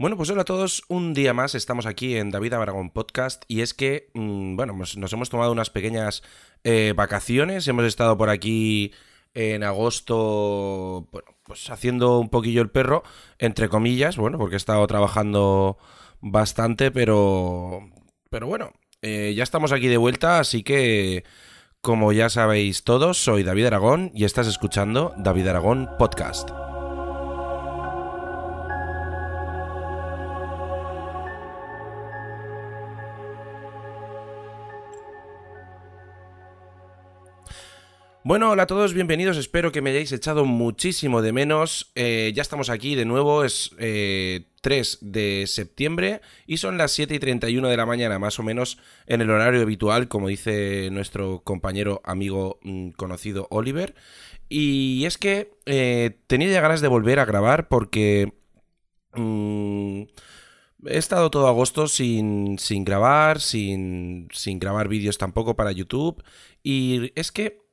Bueno, pues hola a todos. Un día más estamos aquí en David Aragón Podcast y es que, mm, bueno, pues nos hemos tomado unas pequeñas eh, vacaciones. Hemos estado por aquí en agosto, bueno, pues haciendo un poquillo el perro, entre comillas, bueno, porque he estado trabajando bastante, pero, pero bueno, eh, ya estamos aquí de vuelta, así que, como ya sabéis todos, soy David Aragón y estás escuchando David Aragón Podcast. Bueno, hola a todos, bienvenidos. Espero que me hayáis echado muchísimo de menos. Eh, ya estamos aquí de nuevo, es 3 eh, de septiembre y son las 7 y 31 de la mañana, más o menos en el horario habitual, como dice nuestro compañero, amigo, mm, conocido Oliver. Y es que eh, tenía ya ganas de volver a grabar porque... Mm, he estado todo agosto sin, sin grabar, sin, sin grabar vídeos tampoco para YouTube. Y es que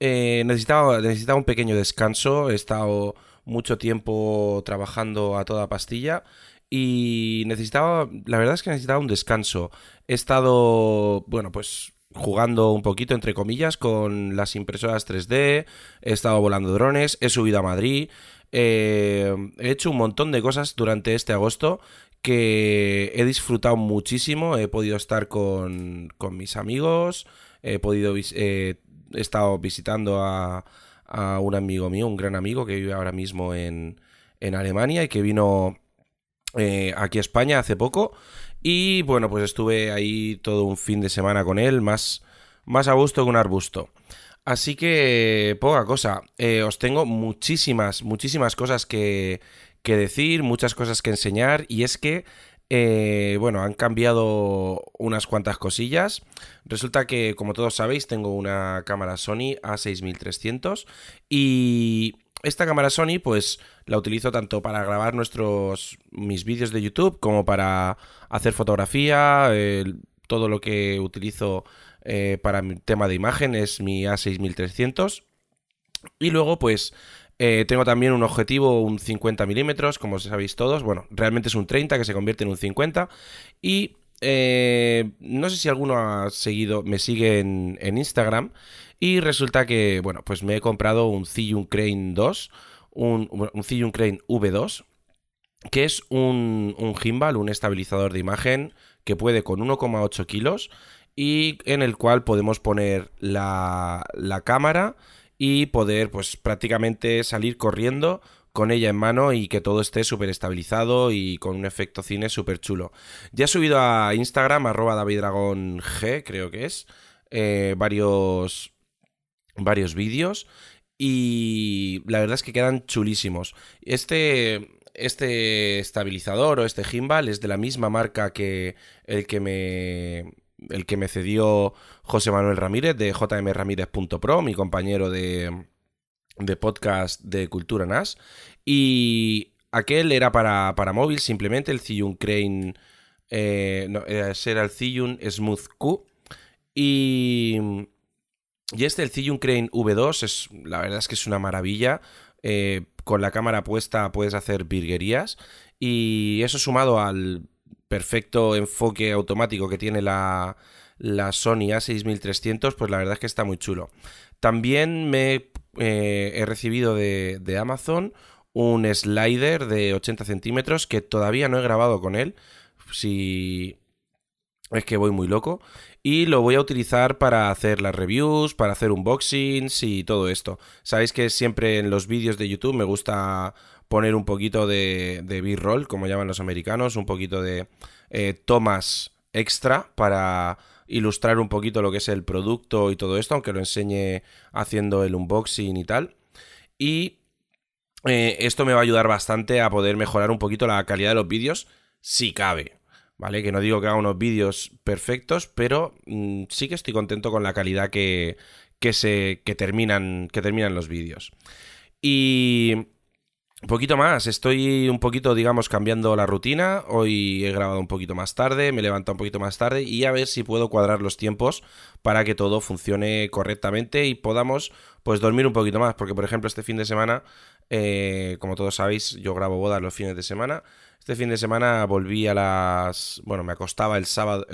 eh, necesitaba, necesitaba un pequeño descanso. He estado mucho tiempo trabajando a toda pastilla y necesitaba, la verdad es que necesitaba un descanso. He estado, bueno, pues jugando un poquito, entre comillas, con las impresoras 3D, he estado volando drones, he subido a Madrid, eh, he hecho un montón de cosas durante este agosto que he disfrutado muchísimo, he podido estar con, con mis amigos, he podido eh, he estado visitando a, un amigo mío, un gran amigo que vive ahora mismo en, en Alemania y que vino eh, aquí a España hace poco. Y bueno, pues estuve ahí todo un fin de semana con él, más, más a gusto que un arbusto. Así que poca cosa. Eh, os tengo muchísimas, muchísimas cosas que, que decir, muchas cosas que enseñar. Y es que eh, bueno, han cambiado unas cuantas cosillas. Resulta que, como todos sabéis, tengo una cámara Sony A6300 y esta cámara Sony, pues la utilizo tanto para grabar nuestros mis vídeos de YouTube como para hacer fotografía. todo lo que utilizo eh, para mi tema de imagen es mi A6300. Y luego, pues eh, tengo también un objetivo, un 50 milímetros, como sabéis todos. Bueno, realmente es un 30 que se convierte en un 50. Y eh, no sé si alguno ha seguido, me sigue en, Instagram. Y resulta que, bueno, pues me he comprado un Zhiyun Crane 2, un, un Zhiyun Crane V2, que es un, un gimbal, un estabilizador de imagen que puede con 1,8 kilos y en el cual podemos poner la, la cámara y poder pues prácticamente salir corriendo con ella en mano y que todo esté súper estabilizado y con un efecto cine súper chulo. Ya he subido a Instagram, arroba daviddragon G, creo que es, eh, varios, varios vídeos y la verdad es que quedan chulísimos. Este, este estabilizador o este gimbal es de la misma marca que el que me el que me cedió José Manuel Ramírez de jmramírez.pro, mi compañero de, de podcast de Cultura NAS. Y aquel era para, para móvil, simplemente el Zhiyun Crane. Eh, no, era el Zhiyun Smooth Q. Y, y este, el Zhiyun Crane V2, es, la verdad es que es una maravilla. Eh, con la cámara puesta puedes hacer virguerías. Y eso sumado al perfecto enfoque automático que tiene la, la Sony A6300, pues la verdad es que está muy chulo. También me eh, he recibido de, de, Amazon un slider de 80 centímetros que todavía no he grabado con él. Si es que voy muy loco. Y lo voy a utilizar para hacer las reviews, para hacer unboxings y todo esto. Sabéis que siempre en los vídeos de YouTube me gusta poner un poquito de, B-roll, como llaman los americanos, un poquito de eh, tomas extra para ilustrar un poquito lo que es el producto y todo esto, aunque lo enseñe haciendo el unboxing y tal. Y eh, esto me va a ayudar bastante a poder mejorar un poquito la calidad de los vídeos, si cabe. ¿Vale? Que no digo que haga unos vídeos perfectos, pero mm, sí que estoy contento con la calidad que, que se. que terminan. que terminan los vídeos. Y un poquito más, estoy un poquito, digamos, cambiando la rutina. Hoy he grabado un poquito más tarde, me he levantado un poquito más tarde y a ver si puedo cuadrar los tiempos para que todo funcione correctamente y podamos, pues, dormir un poquito más. Porque, por ejemplo, este fin de semana Eh, como todos sabéis, yo grabo bodas los fines de semana. Este fin de semana volví a las... Bueno, me acostaba el sábado,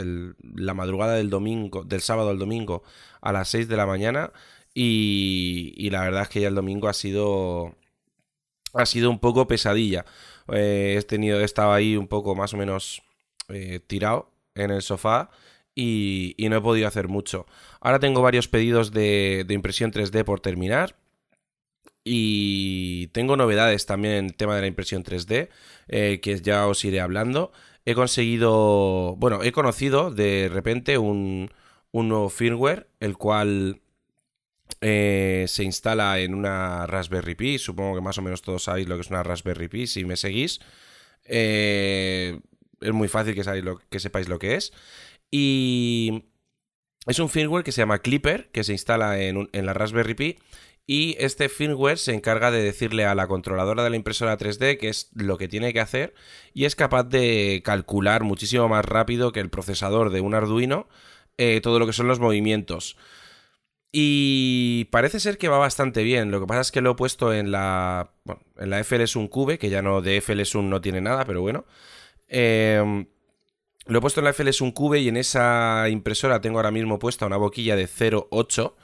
la madrugada del domingo, del sábado al domingo a las 6 de la mañana y, la verdad es que ya el domingo ha sido... Ha sido un poco pesadilla. Eh, he tenido, he estado ahí un poco más o menos eh, tirado en el sofá y, no he podido hacer mucho. Ahora tengo varios pedidos de, impresión 3D por terminar. Y tengo novedades también en el tema de la impresión 3D, eh, que ya os iré hablando. He conseguido, bueno, he conocido de repente un, nuevo firmware, el cual eh, se instala en una Raspberry Pi. Supongo que más o menos todos sabéis lo que es una Raspberry Pi si me seguís. Eh, es muy fácil que, lo, que sepáis lo que es. Y es un firmware que se llama Clipper, que se instala en, la Raspberry Pi. Y este firmware se encarga de decirle a la controladora de la impresora 3D qué es lo que tiene que hacer y es capaz de calcular muchísimo más rápido que el procesador de un Arduino eh, todo lo que son los movimientos. Y parece ser que va bastante bien. Lo que pasa es que lo he puesto en la, bueno, en la FLS1 Cube, que ya no de FLS1 no tiene nada, pero bueno. Eh, lo he puesto en la FLS un Cube y en esa impresora tengo ahora mismo puesta una boquilla de 0.8.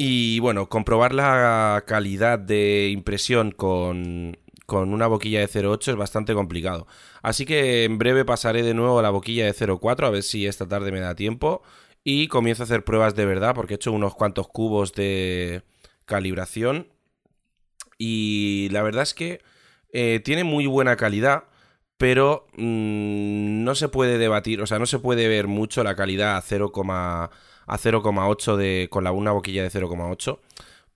Y bueno, comprobar la calidad de impresión con, con una boquilla de 0.8 es bastante complicado. Así que en breve pasaré de nuevo a la boquilla de 0.4 a ver si esta tarde me da tiempo. Y comienzo a hacer pruebas de verdad porque he hecho unos cuantos cubos de calibración. Y la verdad es que eh, tiene muy buena calidad pero mm, no se puede debatir, o sea, no se puede ver mucho la calidad a 0,8 de con la una boquilla de 0,8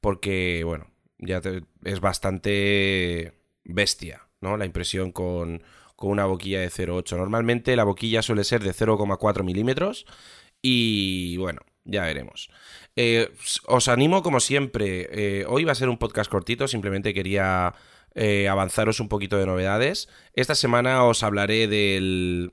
porque bueno, ya es bastante bestia, ¿no? La impresión con, con una boquilla de 0,8. Normalmente la boquilla suele ser de 0,4 milímetros y bueno, ya veremos. Eh, os animo como siempre. Eh, hoy va a ser un podcast cortito, simplemente quería eh, avanzaros un poquito de novedades. Esta semana os hablaré del.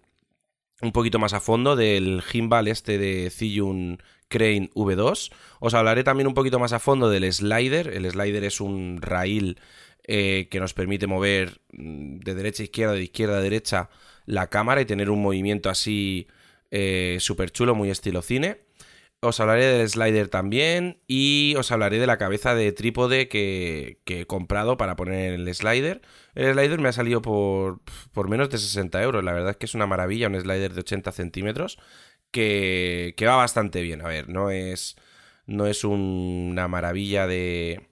Un poquito más a fondo del gimbal este de Zhiyun Crane V2. Os hablaré también un poquito más a fondo del slider. El slider es un rail eh, que nos permite mover mm, de derecha a izquierda, de izquierda a derecha la cámara y tener un movimiento así eh, súper chulo, muy estilo cine. Os hablaré del slider también y os hablaré de la cabeza de trípode que, he comprado para poner el slider. El slider me ha salido por, por, menos de 60 euros. La verdad es que es una maravilla, un slider de 80 centímetros que, que va bastante bien. A ver, no es, no es una maravilla de,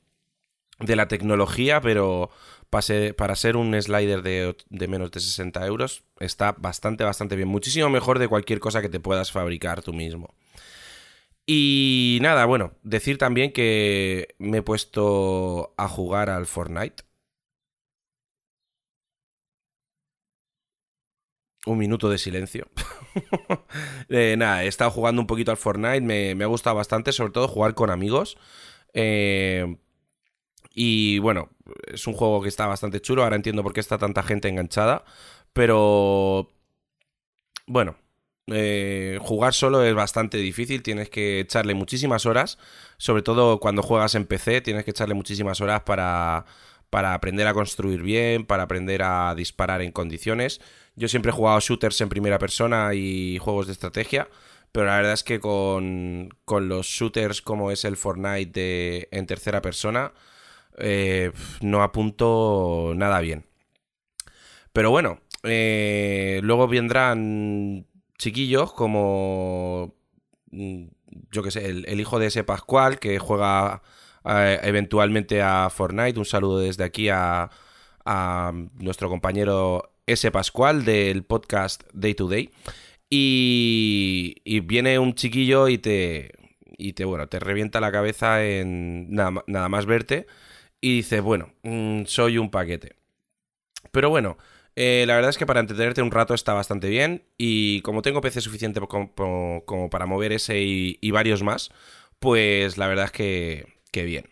de la tecnología, pero para ser, para ser un slider de, de, menos de 60 euros está bastante, bastante bien. Muchísimo mejor de cualquier cosa que te puedas fabricar tú mismo. Y nada, bueno, decir también que me he puesto a jugar al Fortnite. Un minuto de silencio. eh, nada, he estado jugando un poquito al Fortnite, me, me, ha gustado bastante, sobre todo jugar con amigos. Eh, y bueno, es un juego que está bastante chulo, ahora entiendo por qué está tanta gente enganchada, pero... Bueno, eh, jugar solo es bastante difícil, tienes que echarle muchísimas horas, sobre todo cuando juegas en PC, tienes que echarle muchísimas horas para, para aprender a construir bien, para aprender a disparar en condiciones. Yo siempre he jugado shooters en primera persona y juegos de estrategia, pero la verdad es que con, con los shooters como es el Fortnite en tercera persona, eh, no apunto nada bien. Pero bueno, eh, luego vendrán chiquillos como, mm, yo que sé, el, hijo de ese Pascual que juega eh, eventualmente a Fortnite. Un saludo desde aquí a, a nuestro compañero ese Pascual del podcast Day to Day. Y, y, viene un chiquillo y te, y te, bueno, te revienta la cabeza en nada, nada más verte y dices, bueno, mm, soy un paquete. Pero bueno, eh, la verdad es que para entretenerte un rato está bastante bien y como tengo PC suficiente como, para mover ese y, varios más, pues la verdad es que, bien.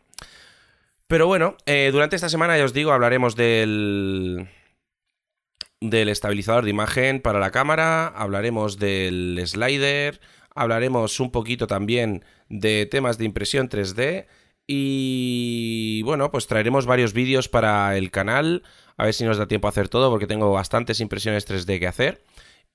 Pero bueno, eh, durante esta semana ya os digo, hablaremos del, del estabilizador de imagen para la cámara, hablaremos del slider, hablaremos un poquito también de temas de impresión 3D Y bueno, pues traeremos varios vídeos para el canal. A ver si nos da tiempo a hacer todo porque tengo bastantes impresiones 3D que hacer.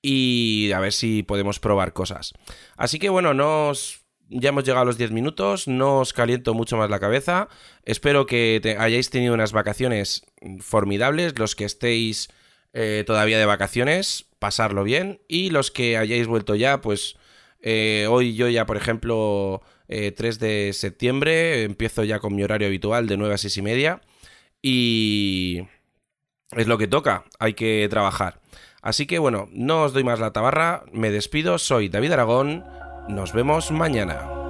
Y a ver si podemos probar cosas. Así que bueno, nos... Ya hemos llegado a los 10 minutos, no os caliento mucho más la cabeza. Espero que hayáis tenido unas vacaciones formidables, los que estéis eh, todavía de vacaciones, pasarlo bien. Y los que hayáis vuelto ya, pues eh, hoy yo ya, por ejemplo, 3 eh, de septiembre, empiezo ya con mi horario habitual de 9 a 6 y media. Y es lo que toca, hay que trabajar. Así que bueno, no os doy más la tabarra, me despido, soy David Aragón, nos vemos mañana.